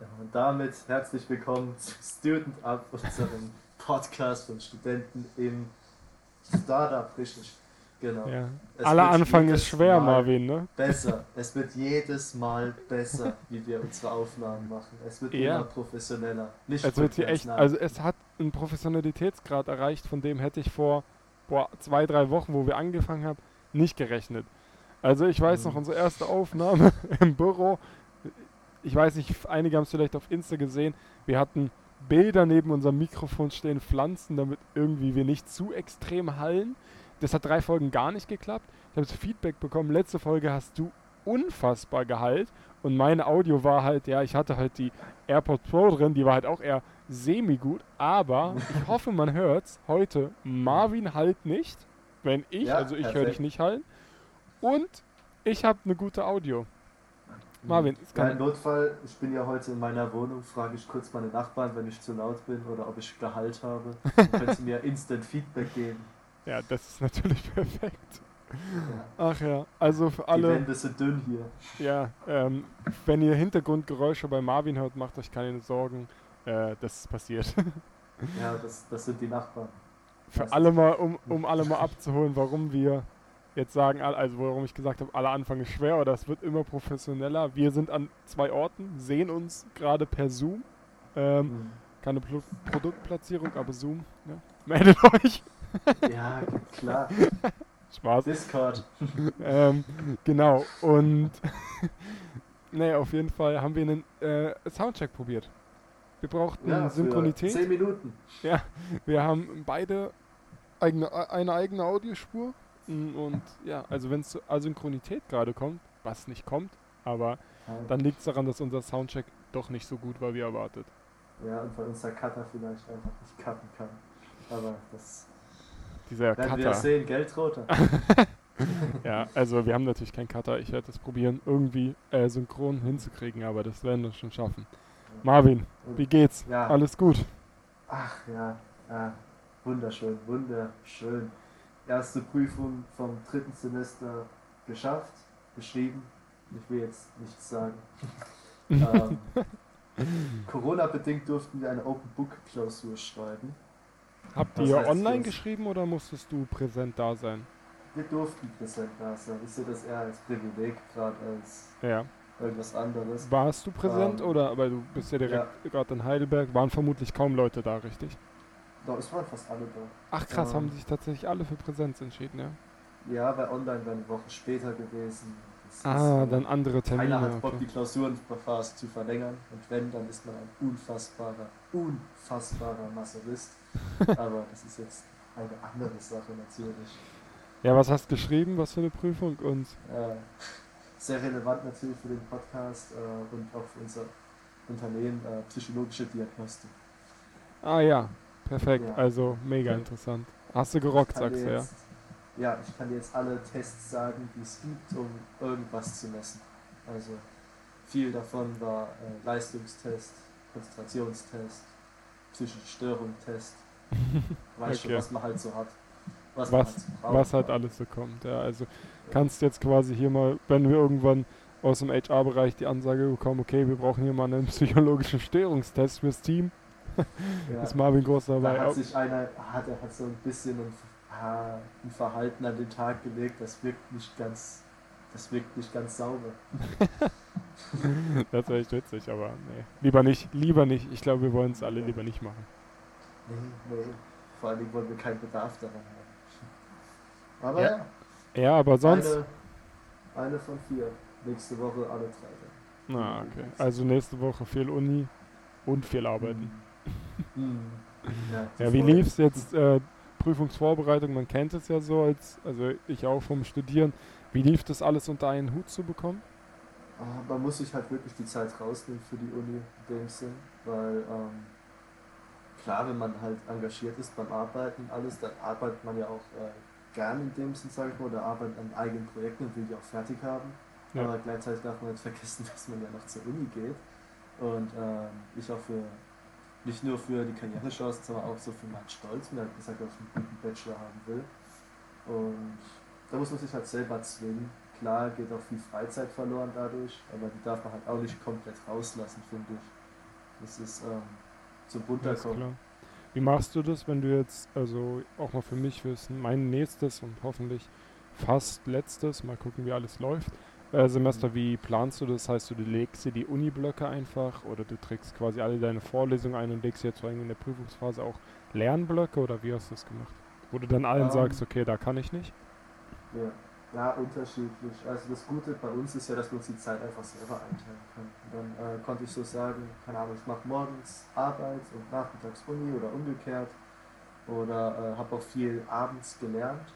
Ja, und damit herzlich willkommen zu Student Up, unserem Podcast von Studenten im Startup, richtig. Genau. Ja. Aller Anfang ist schwer, Mal Marvin, ne? Besser. Es wird jedes Mal besser, wie wir unsere Aufnahmen machen. Es wird Ja. immer professioneller. Nicht Es wird hier echt, also es hat einen Professionalitätsgrad erreicht, von dem hätte ich vor boah, zwei, drei Wochen, wo wir angefangen haben, nicht gerechnet. Also ich weiß noch, Mhm. unsere erste Aufnahme im Büro, ich weiß nicht, einige haben es vielleicht auf Insta gesehen, wir hatten Bilder neben unserem Mikrofon stehen, Pflanzen, damit irgendwie wir nicht zu extrem hallen. Das hat drei Folgen gar nicht geklappt. Ich habe Feedback bekommen, letzte Folge hast du unfassbar geheilt und meine Audio war halt, ja, ich hatte halt die AirPods Pro drin, die war halt auch eher semi-gut, aber ich hoffe, man hört's heute. Marvin halt nicht, wenn ich, Ja, also ich höre dich nicht hallen. Und ich habe eine gute Audio. Marvin, es Ja, kann, im Notfall, ich bin ja heute in meiner Wohnung, frage ich kurz meine Nachbarn, wenn ich zu laut bin oder ob ich Gehalt habe. Dann können sie mir instant Feedback geben. ja, das ist natürlich perfekt. Ja. Ach ja, also für Die alle, Wände sind dünn hier. ja, ähm, wenn ihr Hintergrundgeräusche bei Marvin hört, macht euch keine Sorgen, äh, das ist passiert. Ja, das, das sind die Nachbarn. für alle mal, um, um alle mal abzuholen, warum wir jetzt sagen, also warum ich gesagt habe, aller Anfang ist schwer oder es wird immer professioneller. Wir sind an zwei Orten, sehen uns gerade per Zoom. Ähm, Mhm. keine Pro Produktplatzierung, aber Zoom. Ja. Meldet euch. Ja, klar. Spaß. Discord. ähm, genau. Und nee, auf jeden Fall haben wir einen äh, Soundcheck probiert. Wir brauchten Ja, Synchronität. 10 Minuten. Wir haben beide eigene, eine eigene Audiospur. Und ja, also wenn es zur Asynchronität gerade kommt, was nicht kommt, aber dann liegt es daran, dass unser Soundcheck doch nicht so gut war wie erwartet. Ja, und weil unser Cutter vielleicht einfach nicht cutten kann. Aber das Dieser werden wir Cutter. sehen, Geldroter. Ja, also wir haben natürlich keinen Cutter. Ich werde das probieren, irgendwie äh, synchron hinzukriegen, aber das werden wir schon schaffen. Marvin, wie geht's? Ja. Alles gut? Ach ja, ja, wunderschön, wunderschön. Erste Prüfung vom dritten Semester geschafft, geschrieben. Ich will jetzt nichts sagen. ähm, Corona-bedingt durften wir eine Open Book Klausur schreiben. Habt ihr online geschrieben oder musstest du präsent da sein? Wir durften präsent da sein. Ich sehe das eher als Privileg, gerade als Ja. irgendwas anderes. Warst du präsent Ähm, oder, weil du bist ja direkt gerade in Heidelberg, waren vermutlich kaum Leute da, richtig? Doch, es waren fast alle da. Ach krass, Ähm. haben sich tatsächlich alle für Präsenz entschieden, ja? Ja, weil online wäre eine Woche später gewesen. Das Ah, ist, dann andere Termine. Keiner hat Bock, Okay. die Klausurenphase zu verlängern. Und wenn, dann ist man ein unfassbarer, unfassbarer Maserist. Aber das ist jetzt eine andere Sache natürlich. Ja, was hast du geschrieben? Was für eine Prüfung? Und Äh, sehr relevant natürlich für den Podcast äh, und auch für unser Unternehmen, äh, psychologische Diagnostik. ah ja, perfekt. Ja. Also mega interessant. Hast du gerockt, sagst du ja? ja, ich kann dir jetzt alle Tests sagen, die es gibt, um irgendwas zu messen. Also viel davon war äh, Leistungstest, Konzentrationstest, psychische Störung-Test. Weißt schon, Okay. was man halt so hat. Was, Was, halt so braucht. was halt alles so kommt. Ja, also kannst jetzt quasi hier mal, wenn wir irgendwann aus dem HR-Bereich die Ansage bekommen, okay, wir brauchen hier mal einen psychologischen Störungstest fürs Team, ja. ist Marvin groß Da dabei. hat sich einer, hat, er hat so ein bisschen ein, ah, ein Verhalten an den Tag gelegt, das wirkt nicht ganz, das wirkt nicht ganz sauber. das wäre echt witzig, aber nee. Lieber nicht, lieber nicht. Ich glaube, wir wollen es alle lieber nicht machen. Nee, nee. Vor allen Dingen wollen wir keinen Bedarf daran haben. Aber Ja. ja, Ja, aber sonst. Eine, eine von vier. Nächste Woche alle drei. Na, okay. Also nächste Woche viel Uni und viel arbeiten. Mhm. Ja, Ja, wie voll. lief's jetzt? Äh, Prüfungsvorbereitung, man kennt es ja so, als, also ich auch vom Studieren. Wie lief das alles unter einen Hut zu bekommen? Ah, Man muss sich halt wirklich die Zeit rausnehmen für die Uni in dem Sinn, weil ähm, klar, wenn man halt engagiert ist beim Arbeiten, alles, dann arbeitet man ja auch äh, gern in dem Sinn, sag ich mal, oder arbeitet an eigenen Projekten und will die auch fertig haben. Ja. Aber gleichzeitig darf man nicht vergessen, dass man ja noch zur Uni geht. Und ähm, ich auch für nicht nur für die Karrierechancen, sondern auch so für meinen Stolz, mir halt gesagt, dass ich einen guten Bachelor haben will. Und da muss man sich halt selber zwingen. Klar geht auch viel Freizeit verloren dadurch, aber die darf man halt auch nicht komplett rauslassen, finde ich. Das ist ähm, zum Runterkommen. Wie machst du das, wenn du jetzt, also auch mal für mich wissen, mein nächstes und hoffentlich fast letztes, mal gucken, wie alles läuft, äh, Semester, wie planst du das? Heißt du, du legst dir die Uni-Blöcke einfach oder du trägst quasi alle deine Vorlesungen ein und legst jetzt vor allem in der Prüfungsphase auch Lernblöcke oder wie hast du das gemacht? Wo du dann allen Ähm, sagst, okay, da kann ich nicht. Ja. ja, unterschiedlich. Also das Gute bei uns ist ja, dass wir uns die Zeit einfach selber einteilen können. Und dann äh, konnte ich so sagen, keine Ahnung, ich mache morgens Arbeit und nachmittags Uni oder umgekehrt. Oder äh, habe auch viel abends gelernt,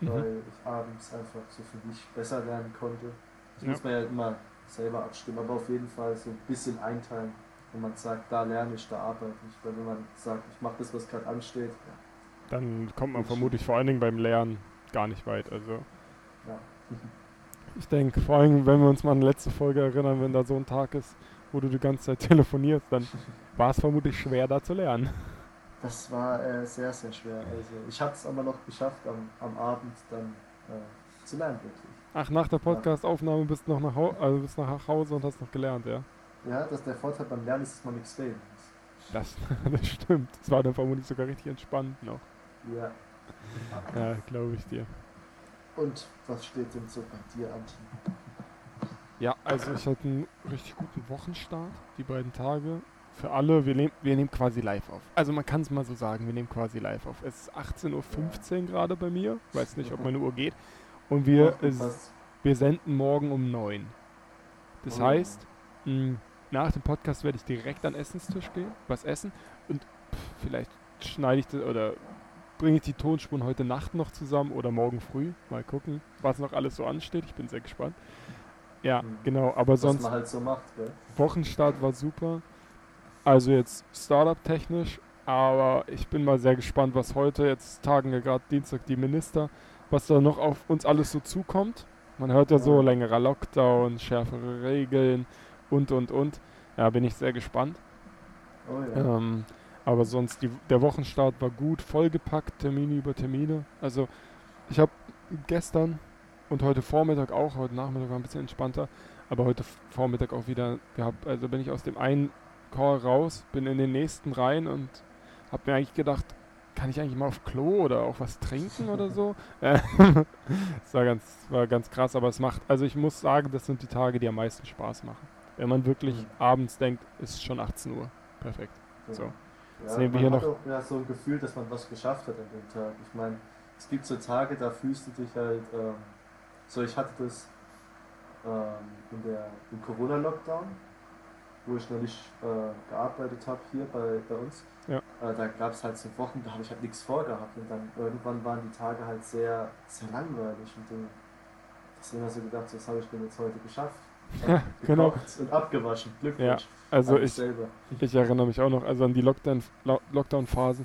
Mhm. weil ich abends einfach so für mich besser lernen konnte. Das Ja. muss man ja immer selber abstimmen, aber auf jeden Fall so ein bisschen einteilen. Wenn man sagt, da lerne ich, da arbeite ich. Weil wenn man sagt, ich mache das, was gerade ansteht, ja, Dann kommt man Ich- vermutlich vor allen Dingen beim Lernen gar nicht weit. Also ja. ich denke, vor allem, wenn wir uns mal an die letzte Folge erinnern, wenn da so ein Tag ist, wo du die ganze Zeit telefonierst, dann war es vermutlich schwer, da zu lernen. Das war äh, sehr, sehr schwer. Also ich habe es aber noch geschafft, am, am Abend dann äh, zu lernen wirklich. Ach, nach der Podcast-Aufnahme bist du noch nach, Hau also bist nach Hause und hast noch gelernt, ja? Ja, dass der Vorteil beim Lernen ist, dass man nichts reden muss. Das, das stimmt. Das war dann vermutlich sogar richtig entspannt noch. Ja. Ja, glaube ich dir. Und was steht denn so bei dir an? Ja, also ich hatte einen richtig guten Wochenstart, die beiden Tage. Für alle, wir, nehm, wir nehmen quasi live auf. Also man kann es mal so sagen, wir nehmen quasi live auf. Es ist 18.15 Uhr gerade bei mir. Weiß nicht, ob meine Uhr geht. Und wir, passt. wir senden morgen um 9. Das Oh. heißt, mh, nach dem Podcast werde ich direkt an den Essenstisch gehen, was essen und pff, vielleicht schneide ich das oder bringe ich die Tonspuren heute Nacht noch zusammen oder morgen früh. Mal gucken, was noch alles so ansteht. Ich bin sehr gespannt. Ja, Mhm. genau, aber was sonst man halt so macht, gell? Wochenstart war super. Also jetzt Startup-technisch, aber ich bin mal sehr gespannt, was heute, jetzt tagen ja gerade Dienstag die Minister, was da noch auf uns alles so zukommt. Man hört ja so längerer Lockdown, schärfere Regeln und und und. Ja, bin ich sehr gespannt. Oh ja. Ähm, aber sonst, die, der Wochenstart war gut, vollgepackt, Termine über Termine. Also ich habe gestern und heute Vormittag auch, heute Nachmittag war ein bisschen entspannter, aber heute Vormittag auch wieder gehabt. Also bin ich aus dem einen Call raus, bin in den nächsten rein und habe mir eigentlich gedacht, kann ich eigentlich mal auf Klo oder auch was trinken oder so? Äh, das war ganz, war ganz krass, aber es macht, also ich muss sagen, das sind die Tage, die am meisten Spaß machen. Wenn man wirklich Mhm. abends denkt, ist schon 18 Uhr. Perfekt. So. Ja, Jetzt nehmen wir hier hat auch ja, so ein Gefühl, dass man was geschafft hat an dem Tag. Ich meine, es gibt so Tage, da fühlst du dich halt, ähm, so ich hatte das ähm, in der, im Corona-Lockdown, wo ich noch nicht äh, gearbeitet habe hier bei, bei uns. Ja. Äh, da gab es halt so Wochen, da habe ich halt nichts vorgehabt und dann irgendwann waren die Tage halt sehr, sehr langweilig und dann hast du immer so gedacht, was habe ich denn jetzt heute geschafft? Ja, genau. Und abgewaschen. Glückwunsch. Also an mich ich, selber. ich erinnere mich auch noch also an die Lockdown, Lo- Lockdown-Phasen.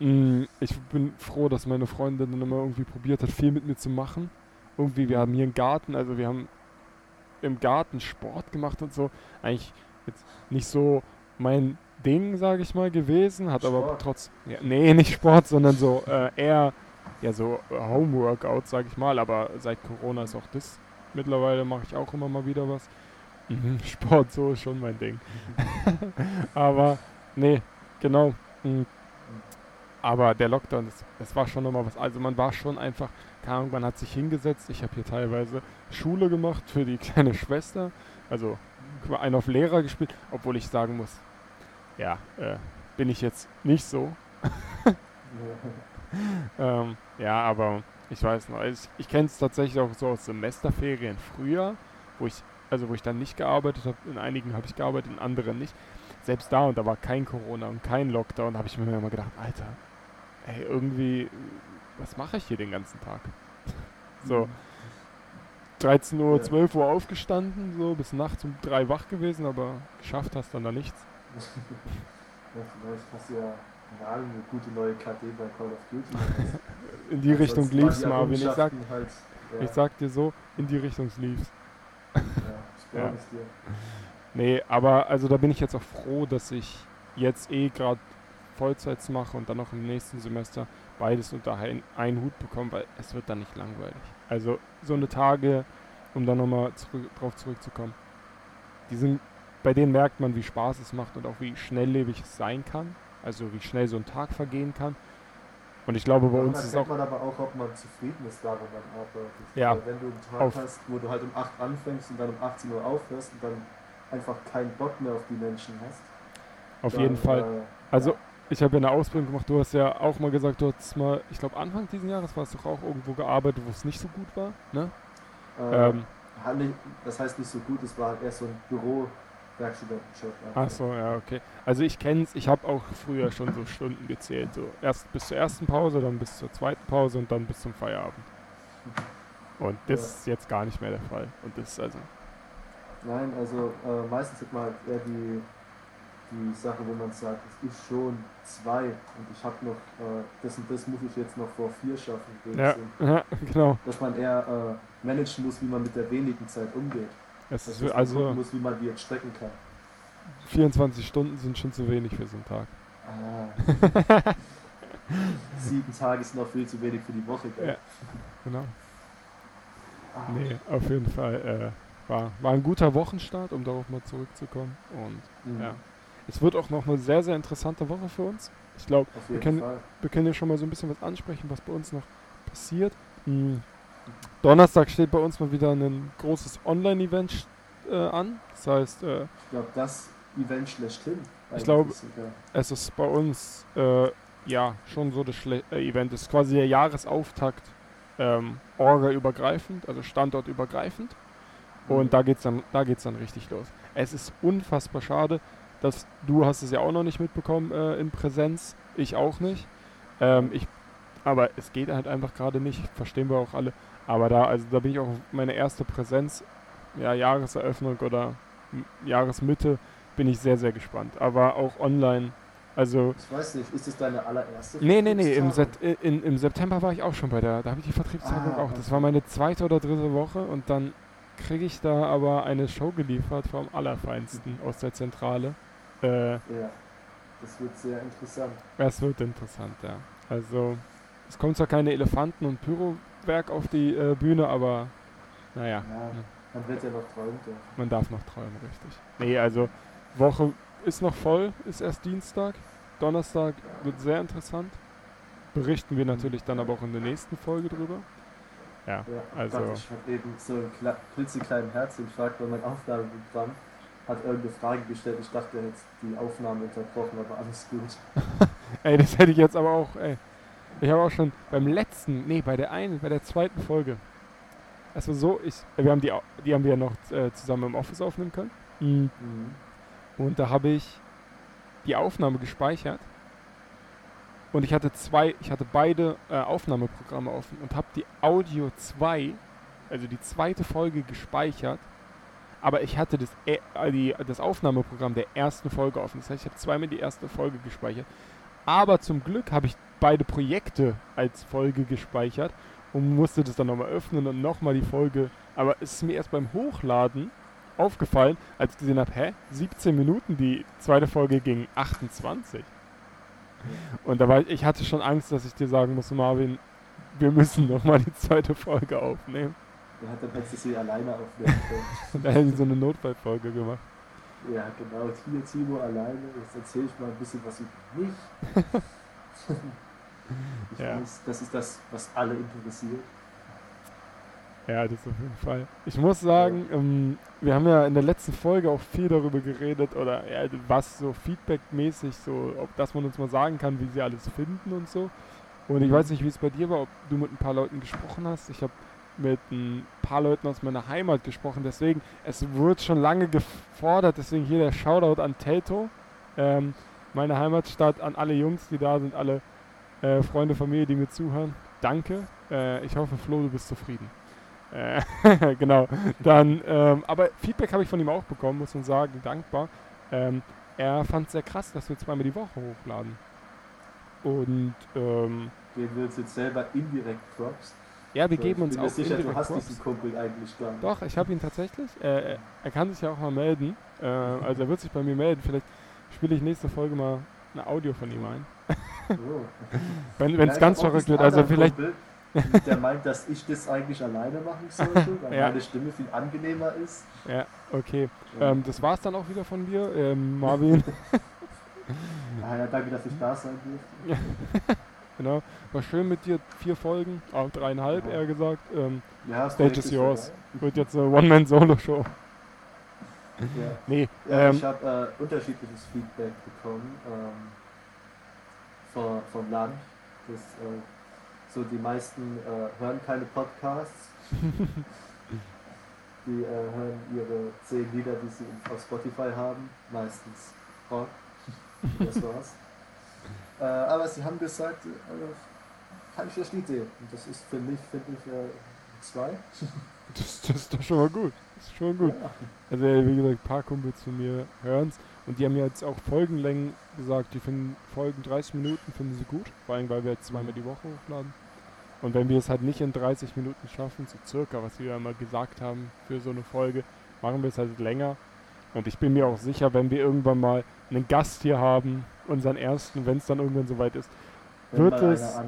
Mm, Ich bin froh, dass meine Freundin dann immer irgendwie probiert hat, viel mit mir zu machen. Irgendwie, wir haben hier einen Garten, also wir haben im Garten Sport gemacht und so. Eigentlich jetzt nicht so mein Ding, sage ich mal, gewesen, hat aber Sport? trotz, ja, nee, nicht Sport, sondern so äh, eher, ja, so äh, Homeworkout, sage ich mal, aber seit Corona ist auch das. Mittlerweile mache ich auch immer mal wieder was. Mhm, Sport, so ist schon mein Ding. aber, nee, genau. mm. Aber der Lockdown, das, das war schon nochmal was. Also man war schon einfach, keine Ahnung, man hat sich hingesetzt. Ich habe hier teilweise Schule gemacht für die kleine Schwester. Also einen auf Lehrer gespielt, obwohl ich sagen muss, ja, äh, bin ich jetzt nicht so. Ähm, ja, aber ich weiß noch, ich, ich kenne es tatsächlich auch so aus Semesterferien früher, wo ich, also wo ich dann nicht gearbeitet habe. In einigen habe ich gearbeitet, in anderen nicht. Selbst da und da war kein Corona und kein Lockdown, habe ich mir immer gedacht, Alter, ey, irgendwie, was mache ich hier den ganzen Tag? So, 13 Uhr, Ja. 12 Uhr aufgestanden, so bis nachts um drei wach gewesen, aber geschafft hast dann da nichts. Ja, vielleicht hast du ja keine Ahnung, eine gute neue KD bei Call of Duty. In die Richtung Ansonsten waren lief's, Marvin. Ich sag, Halt, ja, ich sag dir so, in die Richtung lief's. ja, das glaube Ja. ich dir. Nee, aber also da bin ich jetzt auch froh, dass ich jetzt eh gerade Vollzeits mache und dann noch im nächsten Semester beides unter ein, einen Hut bekomme, weil es wird dann nicht langweilig. Also so eine Tage, um dann nochmal zurück, drauf zurückzukommen, die sind bei denen merkt man, wie Spaß es macht und auch wie schnelllebig es sein kann. Also wie schnell so ein Tag vergehen kann. Und ich glaube, bei Daran uns ist auch. man aber auch, ob man zufrieden ist, daran man arbeitet. Ja. Weil wenn du einen Tag Auf- hast, wo du halt um 8 anfängst und dann um 18 Uhr aufhörst und dann einfach keinen Bock mehr auf die Menschen hast. Auf dann, jeden Fall. Äh, Also, ich habe ja eine Ausbildung gemacht. Du hast ja auch mal gesagt, du hast mal, ich glaube, Anfang dieses Jahres warst du auch irgendwo gearbeitet, wo es nicht so gut war. Ne? äh, Ähm, nicht, das heißt nicht so gut, es war halt eher so ein Büro-Werkstudentenjob. ach so, ja, okay. Also, ich kenne es. Ich habe auch früher schon so Stunden gezählt. So erst bis zur ersten Pause, dann bis zur zweiten Pause und dann bis zum Feierabend. Und das Ja. ist jetzt gar nicht mehr der Fall. Und das ist also. Nein, also äh, meistens hat man halt eher die, die Sache, wo man sagt, es ist schon zwei und ich habe noch, äh, das und das muss ich jetzt noch vor vier schaffen. Ja, ja genau. Dass man eher äh, managen muss, wie man mit der wenigen Zeit umgeht. Es ist, also muss, wie man die jetzt strecken kann. 24 Stunden sind schon zu wenig für so einen Tag. Ah. Sieben Tage sind noch viel zu wenig für die Woche. Gell? Ja. Genau. Ah. Nee, auf jeden Fall. Äh, war, war ein guter Wochenstart, um darauf mal zurückzukommen. Und Mhm. ja. Es wird auch noch eine sehr, sehr interessante Woche für uns. Ich glaube, jeden können- wir können ja schon mal so ein bisschen was ansprechen, was bei uns noch passiert. Hm. Donnerstag steht bei uns mal wieder ein großes Online-Event äh, an. Das heißt, äh, Ich glaube, das Event schlechthin. eigentlich glaube- es ist bei uns äh, ja schon so das Schle äh, Event. Es ist quasi der Jahresauftakt ähm, orga-übergreifend, also standortübergreifend. Und da geht's dann, da geht's dann richtig los. Es ist unfassbar schade, dass du hast es ja auch noch nicht mitbekommen äh, in Präsenz, ich auch nicht. Ähm, ich, aber es geht halt einfach gerade nicht, verstehen wir auch alle. Aber da, also da bin ich auch auf meine erste Präsenz, ja, Jahreseröffnung oder Jahresmitte, bin ich sehr, sehr gespannt. Aber auch online, also Ich weiß nicht, ist das deine allererste? Nee, nee, nee, im? Set, in, im September war ich auch schon bei der, da habe ich die Vertriebstagung Ah, auch. Das okay. war meine zweite oder dritte Woche und dann kriege ich da aber eine Show geliefert vom Allerfeinsten aus der Zentrale. Äh, Ja, das wird sehr interessant. es wird interessant, ja. Also, es kommen zwar keine Elefanten und Pyrowerk auf die äh, Bühne, aber naja, Ja, man wird ja noch träumen dürfen. man darf noch träumen, richtig. Nee, also, Woche ist noch voll, ist erst Dienstag. Donnerstag wird sehr interessant. Berichten wir natürlich dann aber auch in der nächsten Folge drüber. Ja, Ja, also- Gott, ich habe eben so einen kle- klitzekleinen Herzinfarkt, weil mein Aufnahmeprogramm hat irgendeine Frage gestellt. Ich dachte, er hätte die Aufnahme unterbrochen, aber alles gut. Ey, das hätte ich jetzt aber auch, ey. Ich habe auch schon beim letzten, nee, bei der einen, bei der zweiten Folge. War so, ich, wir haben die, die haben wir ja noch äh, zusammen im Office aufnehmen können. Mhm. Und da habe ich die Aufnahme gespeichert. Und ich hatte zwei, ich hatte beide äh, Aufnahmeprogramme offen und habe die Audio 2, also die zweite Folge gespeichert. Aber ich hatte das, e- äh, die, das Aufnahmeprogramm der ersten Folge offen. Das heißt, ich habe zweimal die erste Folge gespeichert. Aber zum Glück habe ich beide Projekte als Folge gespeichert und musste das dann nochmal öffnen und nochmal die Folge. Aber es ist mir erst beim Hochladen aufgefallen, als ich gesehen habe, hä, 17 Minuten, die zweite Folge ging 28. Und da war ich, ich hatte schon Angst, dass ich dir sagen muss, Marvin, wir müssen nochmal die zweite Folge aufnehmen. Er hat dann hättest du sie alleine aufnehmen können. Und da hätte ich so eine Notfallfolge gemacht. ja, genau. Hier Timo alleine. Jetzt erzähle ich mal ein bisschen was über mich. ich Ja. weiß, das ist das, was alle interessiert. Ja, das auf jeden Fall. Ich muss sagen, ähm, wir haben ja in der letzten Folge auch viel darüber geredet, oder ja, was so feedbackmäßig, so, ob das man uns mal sagen kann, wie sie alles finden und so. Und ich Mhm. weiß nicht, wie es bei dir war, ob du mit ein paar Leuten gesprochen hast. Ich habe mit ein paar Leuten aus meiner Heimat gesprochen, deswegen, es wird schon lange gefordert, deswegen hier der Shoutout an Telto, ähm, meine Heimatstadt, an alle Jungs, die da sind, alle äh, Freunde, Familie, die mir zuhören. Danke. Äh, ich hoffe, Flo, du bist zufrieden. Äh, genau. Dann, ähm, aber Feedback habe ich von ihm auch bekommen, muss man sagen, dankbar. Ähm, er fand es sehr krass, dass wir zweimal die Woche hochladen. Und ähm, Geben wir uns jetzt selber indirekt Props. Ja, wir geben ich uns bin mir auch sicher, du hast diesen Kumpel eigentlich gar nicht. Doch, ich habe ihn tatsächlich. Äh, er kann sich ja auch mal melden. Äh, also er wird sich bei mir melden. Vielleicht spiele ich nächste Folge mal ein Audio von ihm ein. Oh. Wenn es ich ganz auch verrückt wird. Also vielleicht, Kumpel, der meint, dass ich das eigentlich alleine machen sollte, weil Ja. meine Stimme viel angenehmer ist. Ja, okay. Ja. Ähm, das war's dann auch wieder von mir. Ähm, Marvin, Ah, ja, danke, dass ich da sein durfte. Genau. War schön mit dir. Vier Folgen, auch dreieinhalb Ja. eher gesagt. Ähm, Ja, das Stage is yours. vorbei. wird jetzt eine One-Man-Solo-Show. Ja. Nee, Ja, ähm, ich habe äh, unterschiedliches Feedback bekommen ähm, von, vom Land. Das, äh, so die meisten äh, hören keine Podcasts. die äh, hören ihre zehn Lieder, die sie auf Spotify haben, meistens Rock. Das war's. Äh, aber sie haben gesagt, äh, kann ich das Lied sehen? Und das ist für mich, finde ich, äh, zwei. das, das ist doch schon mal gut. Das ist schon mal gut. Ja. Also wie gesagt, ein paar Kumpels von mir hören's und die haben ja jetzt auch Folgenlängen gesagt, die finden Folgen 30 Minuten finden sie gut, vor allem weil wir jetzt zweimal die Woche hochladen. Und wenn wir es halt nicht in 30 Minuten schaffen, so circa, was wir ja mal gesagt haben für so eine Folge, machen wir es halt länger. Und ich bin mir auch sicher, wenn wir irgendwann mal einen Gast hier haben, unseren ersten, wenn es dann irgendwann soweit ist, Wenn Wird es-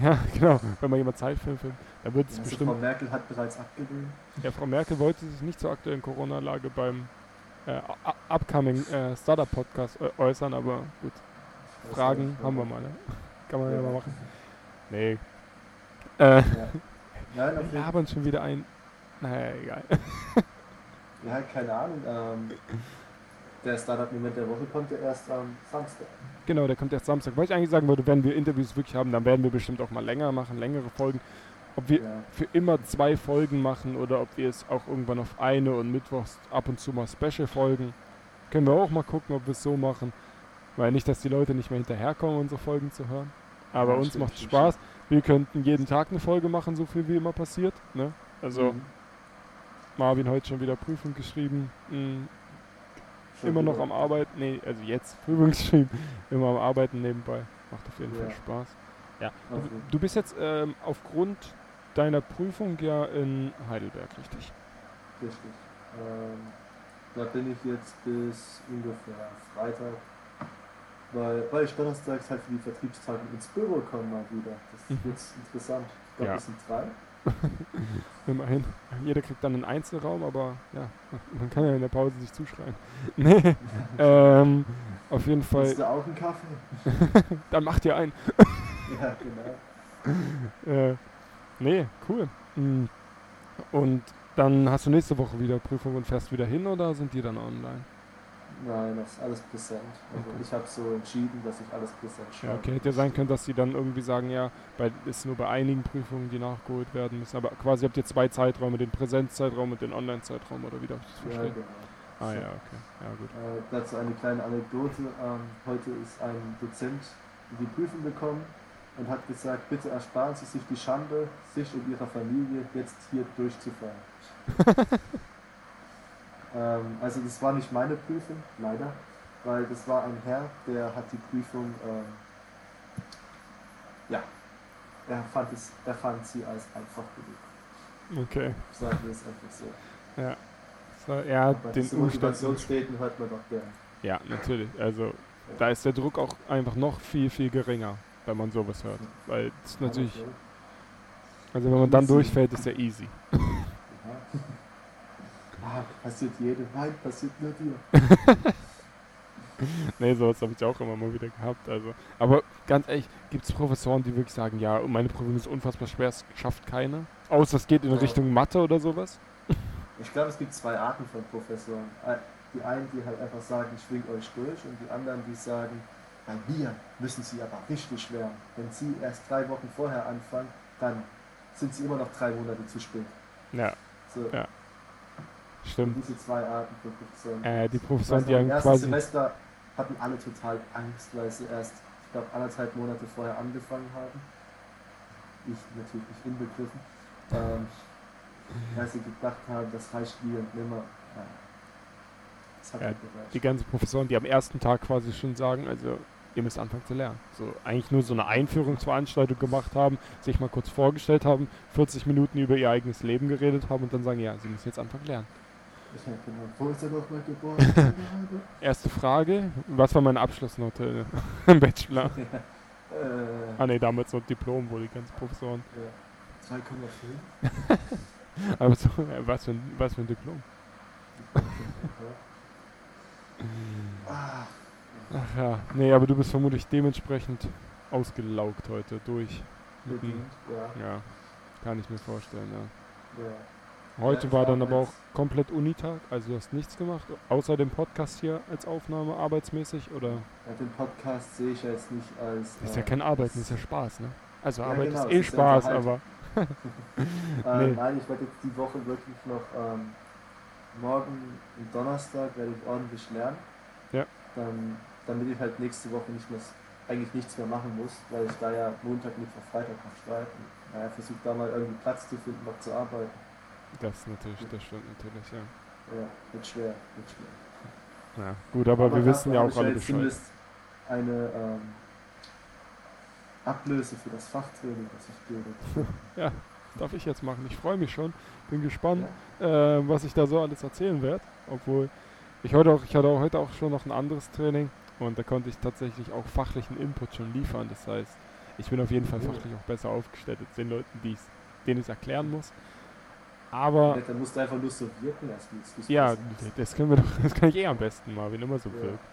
ja genau, wenn mal jemand Zeit filmt, dann wird es Also bestimmt Frau Merkel hat bereits abgelehnt. Ja, Frau Merkel wollte sich nicht zur aktuellen Corona-Lage beim äh, upcoming äh, Startup-Podcast äu- äußern, aber gut, Das Fragen haben wir mal, ne? Kann man ja, Ja. mal machen. Nee. Äh, Ja. Nein, wir labern schon wieder ein. Naja, egal. Ja, keine Ahnung. Ähm, der Startup-Moment der Woche kommt ja erst am Samstag. genau, der kommt erst Samstag. Was ich eigentlich sagen wollte, wenn wir Interviews wirklich haben, dann werden wir bestimmt auch mal länger machen, längere Folgen. Ob wir Ja. für immer zwei Folgen machen oder ob wir es auch irgendwann auf eine und mittwochs ab und zu mal Special-Folgen. Können wir auch mal gucken, ob wir es so machen. Weil nicht, dass die Leute nicht mehr hinterherkommen, unsere Folgen zu hören. Aber Ja, uns macht es Spaß. Wir könnten jeden Tag eine Folge machen, so viel wie immer passiert. Ne? Also Mhm. Marvin heute schon wieder Prüfung geschrieben. Schon immer noch am Arbeiten. Nee, also jetzt geschrieben. Immer am Arbeiten nebenbei. Macht auf jeden Ja. Fall Spaß. Ja. Du, Okay. du bist jetzt ähm, aufgrund deiner Prüfung ja in Heidelberg, richtig? Richtig. Ähm, da bin ich jetzt bis ungefähr Freitag. Weil, weil ich donnerstags halt für die Vertriebstage ins Büro komme mal wieder. Das Mhm. wird interessant. Ich glaube, Ja. es sind drei. Immerhin. Jeder kriegt dann einen Einzelraum, aber ja, man kann ja in der Pause sich zuschreien. Nee, ähm, auf jeden Fall. Willst du auch einen Kaffee? Dann macht ihr einen. Ja, genau. Äh, nee, cool. Mm. Und dann hast du nächste Woche wieder Prüfung und fährst wieder hin oder sind die dann online? Nein, das ist alles präsent. Also Okay. ich habe so entschieden, dass ich alles präsent Ja, schreibe. okay. Hätte ja sein können, dass sie dann irgendwie sagen, ja, bei, ist nur bei einigen Prüfungen, die nachgeholt werden müssen. Aber quasi habt ihr zwei Zeiträume, den Präsenzzeitraum und den Online-Zeitraum, oder wie darf ich das Ja, verstehen? genau. Ah ja, okay. Ja, gut. Äh, dazu eine kleine Anekdote. Ähm, heute ist ein Dozent in die Prüfung gekommen und hat gesagt, bitte ersparen Sie sich die Schande, sich und Ihrer Familie jetzt hier durchzufahren. ähm, also das war nicht meine Prüfung, leider, weil das war ein Herr, der hat die Prüfung, ähm, ja, er fand, es, er fand sie als einfach genug. Okay. Sagen wir es einfach so. Ja. So, ja, Aber den. Motivationsreden hört man doch gern. Ja, natürlich. Also da ist der Druck auch einfach noch viel, viel geringer, wenn man sowas hört. Weil es natürlich, also wenn man dann durchfällt, ist ja easy. Ah, passiert jedem. Nein, passiert nur dir. Nee, sowas habe ich auch immer mal wieder gehabt. Also. Aber ganz ehrlich, gibt es Professoren, die wirklich sagen, ja, meine Prüfung ist unfassbar schwer, es schafft keiner? Außer es geht in. Richtung Mathe oder sowas? Ich glaube, es gibt zwei Arten von Professoren. Die einen, die halt einfach sagen, schwingt euch durch, und die anderen, die sagen, bei mir müssen sie aber richtig lernen. Wenn sie erst drei Wochen vorher anfangen, dann sind sie immer noch drei Monate zu spät. Ja, So, Ja. Stimmt. diese zwei Arten von Professoren. Äh, die Professoren, die Im haben ersten quasi. Semester hatten alle total Angst, weil sie erst, ich glaube, anderthalb Monate vorher angefangen haben. Ich natürlich nicht inbegriffen. Ähm, weil sie gedacht haben, das reicht nie und nimmer. Ja. Das hat Ja, nicht gereicht. Die ganzen Professoren, die am ersten Tag quasi schon sagen, also ihr müsst anfangen zu lernen. So eigentlich nur so eine Einführungsveranstaltung gemacht haben, sich mal kurz vorgestellt haben, 40 Minuten über ihr eigenes Leben geredet haben und dann sagen, ja, sie müssen jetzt anfangen lernen. Genau. Wo ist er noch mal geboren? Erste Frage, was war meine Abschlussnote im Bachelor? äh, Ah ne, damals noch Diplom wohl, die ganzen Professoren. ja. 3,5. Aber so, was, für ein, was für ein Diplom. Ach ja, nee, aber du bist vermutlich dementsprechend ausgelaugt heute durch. Bedingt, ja. Ja, kann ich mir vorstellen, ja. ja. Heute war dann aber auch komplett Unitag, also du hast nichts gemacht, außer dem Podcast hier als Aufnahme arbeitsmäßig oder? Ja, den Podcast sehe ich ja jetzt nicht als. Ist ja äh, kein Arbeiten, ist ja Spaß, ne? Also Ja, Arbeit genau, ist eh ist Spaß, aber Äh, Nee. Nein, ich werde jetzt die Woche wirklich noch ähm, morgen und Donnerstag werde ich ordentlich lernen. Ja. Dann, damit ich halt nächste Woche nicht mehr eigentlich nichts mehr machen muss, weil ich da ja Montag, Mittwoch, Freitag noch schreibe. Und, Naja, versuche da mal irgendwie Platz zu finden, noch zu arbeiten. Das ist natürlich, das stimmt natürlich, ja. Ja, wird schwer, wird schwer. Ja, gut, aber, wir dafür wissen ja auch alle Bescheid. zumindest eine ähm, Ablöse für das Fachtraining, das ich gebe. Darf ich jetzt machen? Ich freue mich schon, bin gespannt, äh, was ich da so alles erzählen werde. Obwohl ich heute auch, ich hatte auch heute auch schon noch ein anderes Training und da konnte ich tatsächlich auch fachlichen Input schon liefern. Das heißt, ich bin auf jeden Fall fachlich auch besser aufgestellt als den Leuten, die denen ich es erklären muss. Aber Ja, dann musst du einfach nur so wirken, als du's ja, das können wir doch, das kann ich eh am besten mal, wie immer so Ja. wirkt.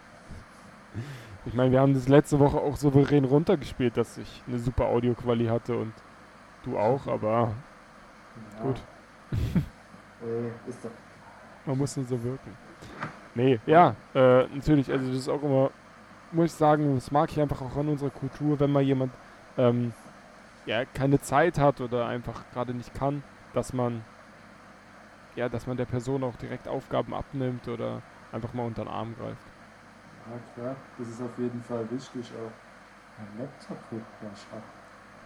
Ich meine, wir haben das letzte Woche auch souverän runtergespielt, dass ich eine super Audioquali hatte und du auch, aber Ja. gut. Ey, ist doch. Man muss nur so wirken. Nee, ja, äh, natürlich, also das ist auch immer, muss ich sagen, das mag ich einfach auch an unserer Kultur, wenn mal jemand ähm, ja, keine Zeit hat oder einfach gerade nicht kann, dass man ja, dass man der Person auch direkt Aufgaben abnimmt oder einfach mal unter den Arm greift. Ja, klar, das ist auf jeden Fall wichtig auch. Mein Laptop hebt gleich ab.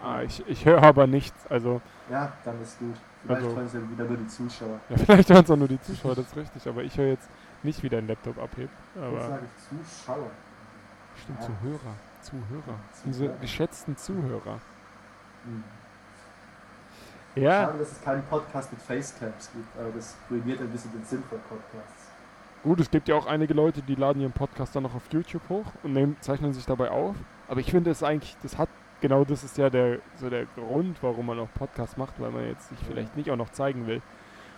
Ah, ich, ich höre aber nichts, also Ja, dann ist gut. Vielleicht Also- hören es ja wieder nur die Zuschauer. ja, vielleicht hören es auch nur die Zuschauer, das ist richtig, aber ich höre jetzt nicht, wie dein Laptop abhebt. Aber sage ich Zuschauer. stimmt, Ja. Zuhörer, Zuhörer, Zuhörer. unsere geschätzten Zuhörer. Hm. Ja, Schade, dass es keinen Podcast mit Facecams gibt, aber das ruiniert ein bisschen den Sinn von Podcasts. Gut, es gibt ja auch einige Leute, die laden ihren Podcast dann noch auf YouTube hoch und nehmen, zeichnen sich dabei auf. Aber ich finde es eigentlich, das hat, genau das ist ja der, so der Grund, warum man auch Podcast macht, weil man jetzt sich vielleicht nicht auch noch zeigen will.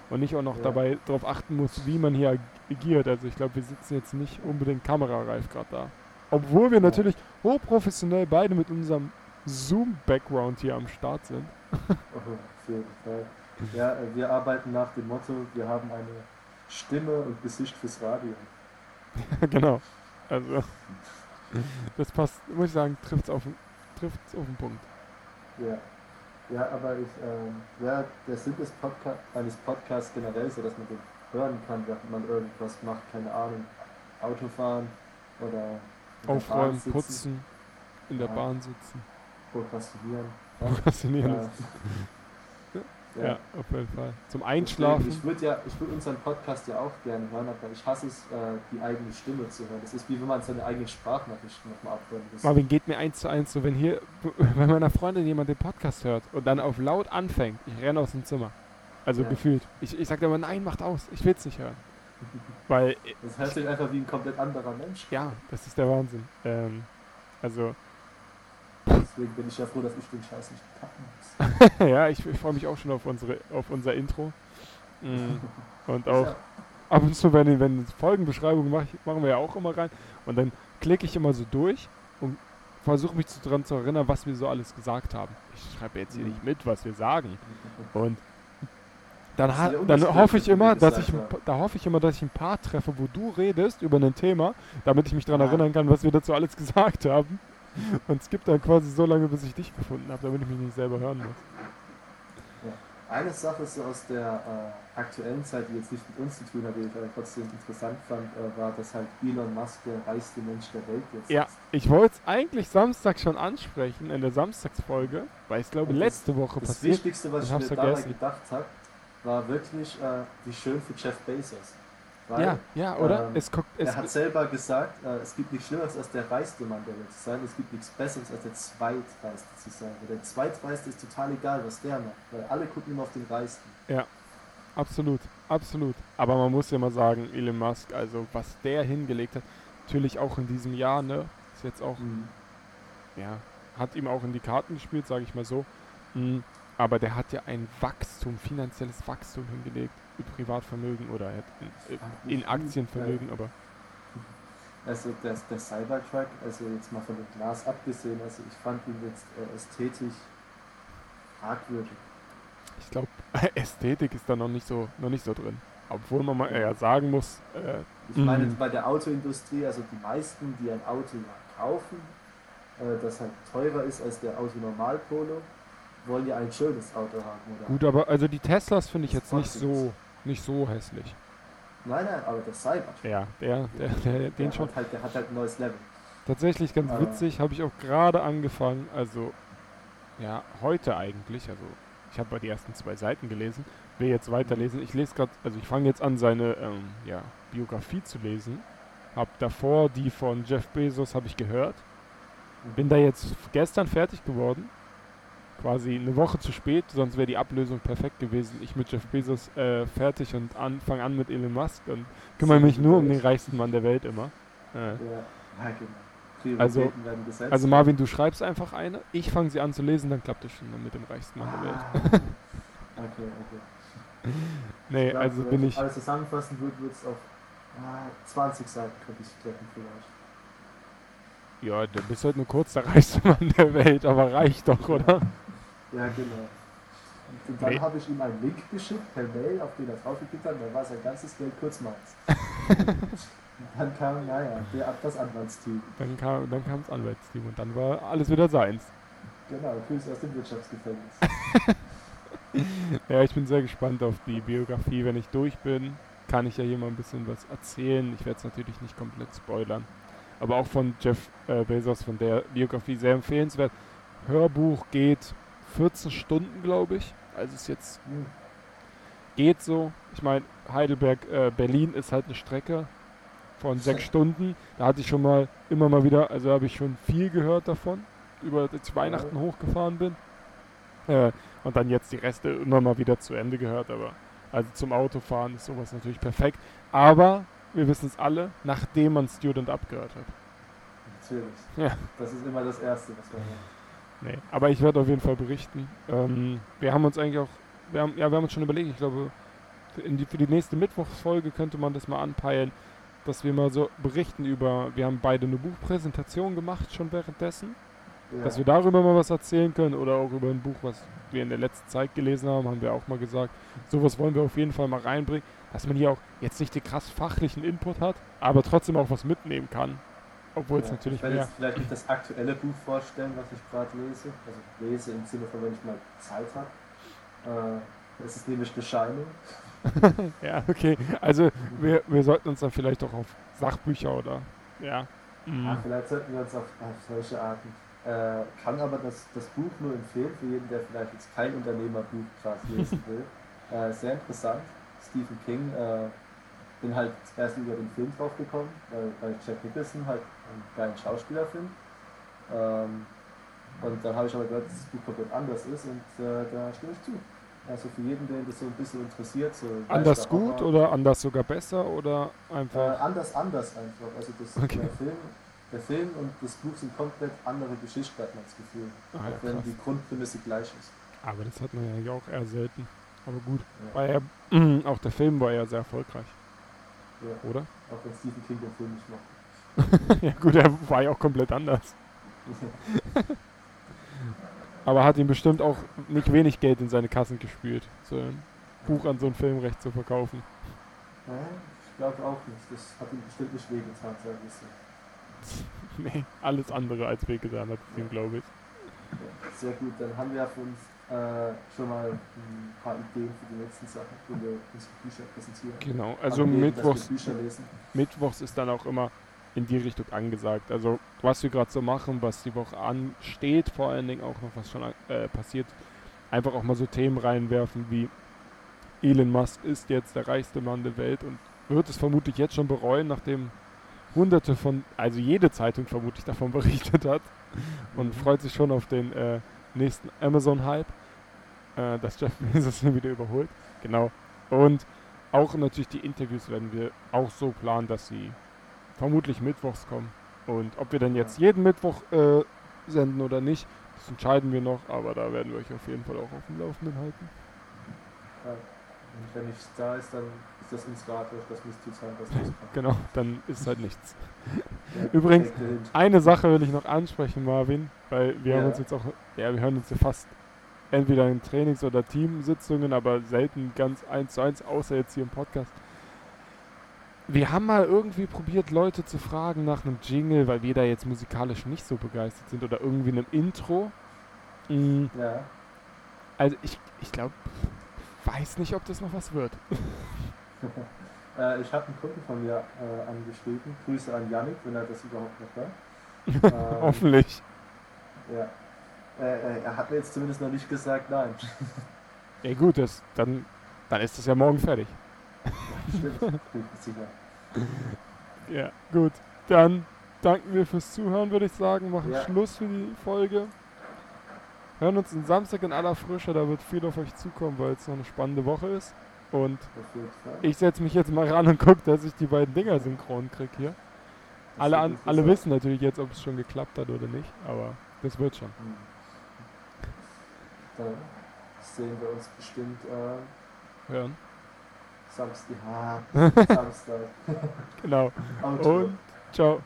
Und nicht auch noch Ja. dabei darauf achten muss, wie man hier agiert. Also ich glaube, wir sitzen jetzt nicht unbedingt kamerareif gerade da. Obwohl wir natürlich hochprofessionell beide mit unserem Zoom-Background hier am Start sind. Oh, auf jeden Fall. Ja, äh, wir arbeiten nach dem Motto, wir haben eine Stimme und Gesicht fürs Radio. genau. Also das passt, muss ich sagen, trifft es auf, den- trifft's auf den Punkt. Ja. Ja, aber ich, ähm, ja, der Sinn des Podca eines Podcasts generell so, dass man den hören kann, während man irgendwas macht, keine Ahnung, Autofahren oder Aufräumen, putzen, in der Ja. Bahn sitzen, prokrastinieren. prokrastinieren. Ist- ja. Ja, auf jeden Fall. Zum Einschlafen. Ich würde ja, ich würde unseren Podcast ja auch gerne hören, aber ich hasse es, äh, die eigene Stimme zu hören. Das ist wie wenn man seine eigene Sprachnachrichten nochmal abhören muss. Marvin, geht mir eins zu eins so, wenn hier bei meiner Freundin jemand den Podcast hört und dann auf laut anfängt, ich renne aus dem Zimmer. Also Ja. gefühlt. Ich, ich sage immer, nein, macht aus, ich will es nicht hören. Weil, äh, Das hört sich einfach wie ein komplett anderer Mensch. ja, das ist der Wahnsinn. Ähm, also, Deswegen bin ich ja froh, dass ich den Scheiß nicht packen muss. ja, ich, ich freue mich auch schon auf, unsere, auf unser Intro. Mm. Und Ja. auch ab und zu, wenn, wenn Folgenbeschreibungen mache, ich- machen wir ja auch immer rein. Und dann klicke ich immer so durch und versuche mich daran zu erinnern, was wir so alles gesagt haben. Ich schreibe jetzt hier Mhm. nicht mit, was wir sagen. Und dann, dann hoffe ich immer, dass ich, da hoffe ich immer, dass ich ein paar treffe, wo du redest über ein Thema, damit ich mich daran Ja. erinnern kann, was wir dazu alles gesagt haben. Und es gibt dann quasi so lange, bis ich dich gefunden habe, damit ich mich nicht selber hören muss. Eine Sache so aus der äh, aktuellen Zeit, die jetzt nicht mit uns zu tun hat, die ich aber trotzdem interessant fand, äh, war, dass halt Elon Musk der reichste Mensch der Welt jetzt Ja, ist. ich wollte es eigentlich Samstag schon ansprechen, in der Samstagsfolge, weil ich glaube, das- letzte Woche Das passiert. Wichtigste, was Ich mir dabei vergessen. gedacht habe, war wirklich, äh, wie schön für Jeff Bezos. Weil Ja, ja, oder? ähm, es guckt, es, er hat selber gesagt, äh, es gibt nichts Schlimmeres als der reichste Mann der Welt zu sein, es gibt nichts Besseres als der zweitreichste zu sein. Und der zweitreichste ist total egal, was der macht, weil alle gucken immer auf den Reichsten. absolut, absolut. Aber man muss ja mal sagen, Elon Musk, also was der hingelegt hat, natürlich auch in diesem Jahr, ne? Ist jetzt auch, ja, hat ihm auch in die Karten gespielt, sage ich mal so. Mm, aber der hat ja ein Wachstum, finanzielles Wachstum hingelegt. Privatvermögen oder halt in, in Aktienvermögen, aber. Also der, der Cybertruck, also jetzt mal von dem Glas abgesehen, also ich fand ihn jetzt äh, ästhetisch fragwürdig. Ich glaube, Ästhetik ist da noch nicht so, noch nicht so drin. Obwohl man mal eher sagen muss. Äh, ich meine jetzt bei der Autoindustrie, also die meisten, die ein Auto kaufen, äh, das halt teurer ist als der Auto Normal Polo, wollen ja ein schönes Auto haben, oder? Gut, aber also die Teslas finde ich jetzt nicht so, nicht so hässlich. Nein, nein, aber der Cybertruck. Ja, der, der, der, der den schon. Halt, der hat halt ein neues Level. Tatsächlich ganz aber witzig, habe ich auch gerade angefangen, also ja, heute eigentlich, also ich habe die ersten zwei Seiten gelesen, will jetzt weiterlesen. Ich lese gerade, also ich fange jetzt an, seine ähm, ja, Biografie zu lesen. Hab davor die von Jeff Bezos, habe ich gehört. Bin da jetzt gestern fertig geworden quasi eine Woche zu spät, sonst wäre die Ablösung perfekt gewesen. Ich mit Jeff Bezos äh, fertig und fange an mit Elon Musk und kümmere mich nur um den reichsten Mann der Welt immer. Äh. Ja, genau. Also, also Marvin, du schreibst einfach eine, ich fange sie an zu lesen, dann klappt es schon mit dem reichsten Mann ah. der Welt. okay, okay. nee, glaub, also bin ich... Alles zusammenfassen würde, würde es auf ah, 20 Seiten könnte ich kleppen vielleicht. Ja, du bist halt nur kurz der reichste Mann der Welt, aber reicht doch, oder? Ja, genau. Und dann habe ich ihm einen Link geschickt per Mail, auf den er draufgeklickt hat, dann war sein ganzes Geld kurz meins. dann kam, naja, der, das Anwaltsteam. Dann kam, dann kam das Anwaltsteam und dann war alles wieder seins. Genau, Grüße aus dem Wirtschaftsgefängnis. ja, ich bin sehr gespannt auf die Biografie. Wenn ich durch bin, kann ich ja hier mal ein bisschen was erzählen. Ich werde es natürlich nicht komplett spoilern. Aber auch von Jeff äh, Bezos, von der Biografie sehr empfehlenswert. Hörbuch geht 14 Stunden, glaube ich. Also es jetzt geht so. Ich meine, Heidelberg, äh, Berlin ist halt eine Strecke von sechs Stunden. Da hatte ich schon mal immer mal wieder, also habe ich schon viel gehört davon, über ich Weihnachten hochgefahren bin. Äh, und dann jetzt die Reste immer mal wieder zu Ende gehört. Aber also zum Autofahren ist sowas natürlich perfekt. Aber wir wissen es alle, nachdem man Student abgehört hat. Natürlich. Ja. Das ist immer das Erste, was man macht. Nee, aber ich werde auf jeden Fall berichten. Ähm, wir haben uns eigentlich auch, wir haben, ja, wir haben uns schon überlegt, ich glaube, für die, für die nächste Mittwochsfolge könnte man das mal anpeilen, dass wir mal so berichten über, wir haben beide eine Buchpräsentation gemacht schon währenddessen, ja. dass wir darüber mal was erzählen können oder auch über ein Buch, was wir in der letzten Zeit gelesen haben, haben wir auch mal gesagt. Sowas wollen wir auf jeden Fall mal reinbringen, dass man hier auch jetzt nicht den krass fachlichen Input hat, aber trotzdem auch was mitnehmen kann. Obwohl es natürlich ich werde jetzt vielleicht nicht das aktuelle Buch vorstellen, was ich gerade lese. Also lese im Sinne von, wenn ich mal Zeit habe. Äh, es ist nämlich The Shining. ja, okay. Also wir, wir sollten uns dann vielleicht auch auf Sachbücher oder ja. Mhm. Ach, vielleicht sollten wir uns auf, auf solche Arten. Äh, kann aber das, das Buch nur empfehlen für jeden, der vielleicht jetzt kein Unternehmerbuch gerade lesen will. Äh, sehr interessant. Stephen King äh, bin halt erst über den Film drauf gekommen, weil, weil Jack Nicholson halt einen geilen Schauspieler finde. Ähm, und dann habe ich aber gehört, dass das Buch komplett anders ist und äh, da stimme ich zu. Also für jeden, den das so ein bisschen interessiert. So anders gut oder anders sogar besser oder einfach? Äh, anders, anders einfach. Also das, okay. der, Film, der Film und das Buch sind komplett andere Geschichten, hat man das Gefühl. Ah, ja, auch wenn die Grundprämisse gleich ist. Aber das hat man ja auch eher selten. Aber gut. Ja. War ja, auch der Film war ja sehr erfolgreich. Ja. Oder? Auch wenn Stephen King den Film nicht macht. ja gut, er war ja auch komplett anders. Aber hat ihm bestimmt auch nicht wenig Geld in seine Kassen gespült, so ein Buch an so ein Filmrecht zu verkaufen. Ja, ich glaube auch nicht. Das hat ihm bestimmt nicht wehgetan, sagen wir Nee, alles andere als wehgetan hat es ihm, glaube ich. Ja, sehr gut, dann haben wir von uns äh, schon mal ein paar Ideen für die nächsten Sachen, wenn wir unsere Bücher präsentieren. Genau, also Mittwochs, Mittwochs ist dann auch immer in die Richtung angesagt. Also was wir gerade so machen, was die Woche ansteht, vor allen Dingen auch noch was schon äh, passiert, einfach auch mal so Themen reinwerfen wie Elon Musk ist jetzt der reichste Mann der Welt und wird es vermutlich jetzt schon bereuen, nachdem hunderte von, also jede Zeitung vermutlich davon berichtet hat und mhm. freut sich schon auf den äh, nächsten Amazon-Hype, äh, dass Jeff Bezos ihn wieder überholt. Genau. Und auch natürlich die Interviews werden wir auch so planen, dass sie vermutlich mittwochs kommen. Und ob wir dann jetzt jeden Mittwoch äh, senden oder nicht, das entscheiden wir noch, aber da werden wir euch auf jeden Fall auch auf dem Laufenden halten. Ja. Und wenn nichts da ist, dann ist das ins Rathaus, das müsst ihr zahlen, was das Genau, dann ist halt nichts. Ja, Übrigens. Eine Sache will ich noch ansprechen, Marvin, weil wir Ja. haben uns jetzt auch, ja, wir hören uns ja fast entweder in Trainings- oder Teamsitzungen, aber selten ganz eins zu eins, außer jetzt hier im Podcast. Wir haben mal irgendwie probiert, Leute zu fragen nach einem Jingle, weil wir da jetzt musikalisch nicht so begeistert sind oder irgendwie einem Intro. Mm, Ja, Also ich, ich glaube, weiß nicht, ob das noch was wird. äh, ich habe einen Kumpel von mir äh, angeschrieben. Grüße an Yannick, wenn er das überhaupt noch hört. Ähm, Hoffentlich. Ja. Äh, äh, er hat mir jetzt zumindest noch nicht gesagt, nein. Ja gut, das, dann, dann ist das ja morgen fertig. Stimmt, bin ich mir sicher. Ja, gut. Dann danken wir fürs Zuhören, würde ich sagen. Machen Ja. Schluss für die Folge. Hören uns am Samstag in aller Frische. Da wird viel auf euch zukommen, weil es noch eine spannende Woche ist. Und ich setze mich jetzt mal ran und gucke, dass ich die beiden Dinger synchron kriege hier. Das Alle, an, alle wissen natürlich jetzt, ob es schon geklappt hat oder nicht. Aber das wird schon. Hm. Dann sehen wir uns bestimmt äh, Hören. Samstag. Samstag. Genau. Und ciao.